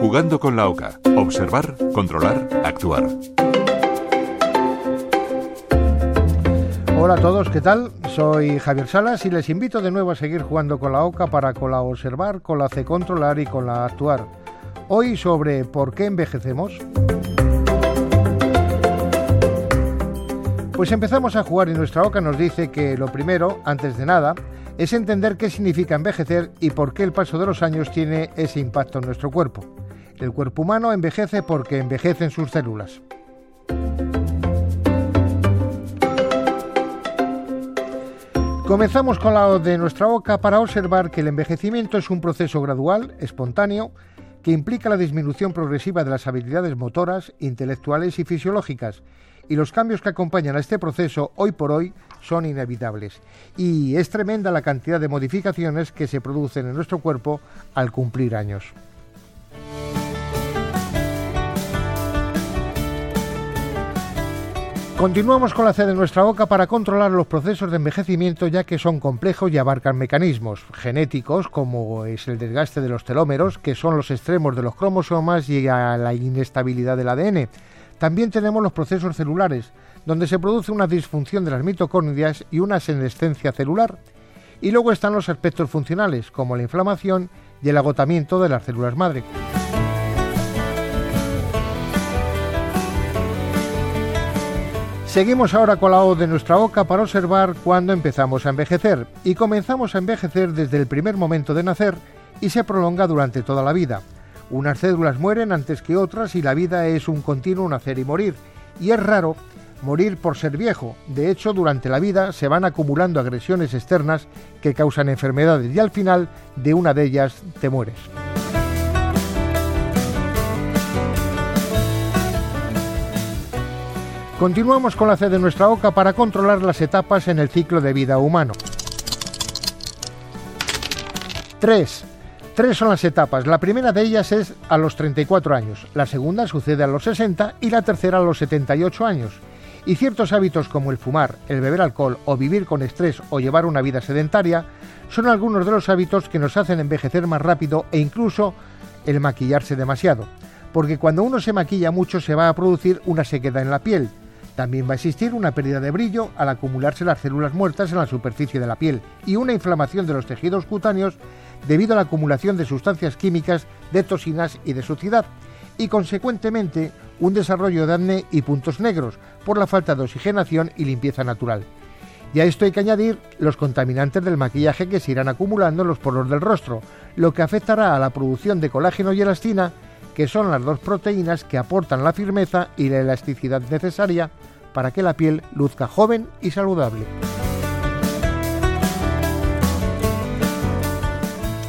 Jugando con la OCA. Observar, controlar, actuar. Hola a todos, ¿qué tal? Soy Javier Salas y les invito de nuevo a seguir jugando con la OCA para con la observar, con la C controlar y con la actuar. Hoy sobre por qué envejecemos. Pues empezamos a jugar y nuestra OCA nos dice que lo primero, antes de nada, es entender qué significa envejecer y por qué el paso de los años tiene ese impacto en nuestro cuerpo. El cuerpo humano envejece porque envejecen sus células. Comenzamos con la de nuestra boca para observar que el envejecimiento es un proceso gradual, espontáneo, que implica la disminución progresiva de las habilidades motoras, intelectuales y fisiológicas, y los cambios que acompañan a este proceso hoy por hoy son inevitables. Y es tremenda la cantidad de modificaciones que se producen en nuestro cuerpo al cumplir años. Continuamos con la C de nuestra boca para controlar los procesos de envejecimiento ya que son complejos y abarcan mecanismos genéticos como es el desgaste de los telómeros, que son los extremos de los cromosomas y a la inestabilidad del ADN. También tenemos los procesos celulares, donde se produce una disfunción de las mitocondrias y una senescencia celular. Y luego están los aspectos funcionales, como la inflamación y el agotamiento de las células madre. Seguimos ahora con la O de nuestra boca para observar cuándo empezamos a envejecer. Y comenzamos a envejecer desde el primer momento de nacer y se prolonga durante toda la vida. Unas células mueren antes que otras y la vida es un continuo nacer y morir. Y es raro morir por ser viejo. De hecho, durante la vida se van acumulando agresiones externas que causan enfermedades y al final de una de ellas te mueres. Continuamos con la C de nuestra boca para controlar las etapas en el ciclo de vida humano. 3. Tres son las etapas. La primera de ellas es a los 34 años, la segunda sucede a los 60 y la tercera a los 78 años. Y ciertos hábitos como el fumar, el beber alcohol o vivir con estrés o llevar una vida sedentaria son algunos de los hábitos que nos hacen envejecer más rápido e incluso el maquillarse demasiado. Porque cuando uno se maquilla mucho se va a producir una sequedad en la piel, también va a existir una pérdida de brillo al acumularse las células muertas en la superficie de la piel y una inflamación de los tejidos cutáneos debido a la acumulación de sustancias químicas, de toxinas y de suciedad, y consecuentemente un desarrollo de acné y puntos negros por la falta de oxigenación y limpieza natural. Y a esto hay que añadir los contaminantes del maquillaje que se irán acumulando en los poros del rostro, lo que afectará a la producción de colágeno y elastina que son las dos proteínas que aportan la firmeza y la elasticidad necesaria para que la piel luzca joven y saludable.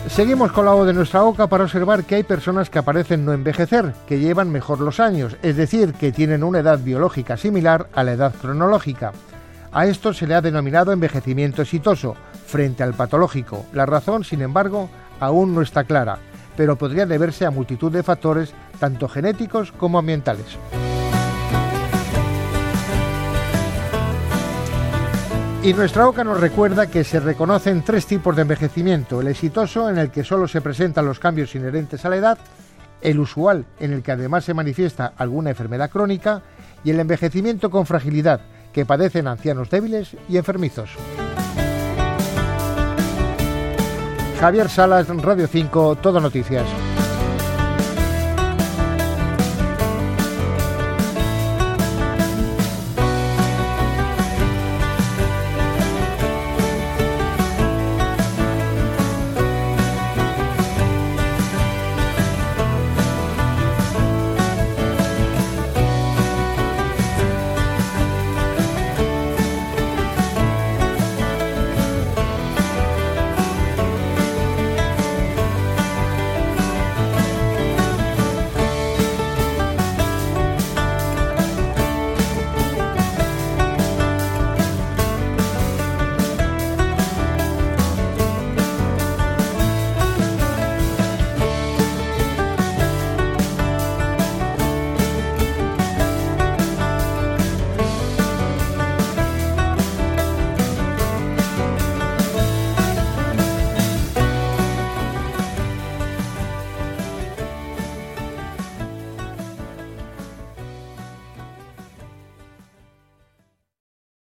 Seguimos con la O de nuestra boca para observar que hay personas que aparecen no envejecer, que llevan mejor los años, es decir, que tienen una edad biológica similar a la edad cronológica. A esto se le ha denominado envejecimiento exitoso, frente al patológico. La razón, sin embargo, aún no está clara pero podría deberse a multitud de factores, tanto genéticos como ambientales. Y nuestra OCA nos recuerda que se reconocen tres tipos de envejecimiento, el exitoso en el que solo se presentan los cambios inherentes a la edad, el usual en el que además se manifiesta alguna enfermedad crónica y el envejecimiento con fragilidad que padecen ancianos débiles y enfermizos. Javier Salas, Radio 5, Todo Noticias.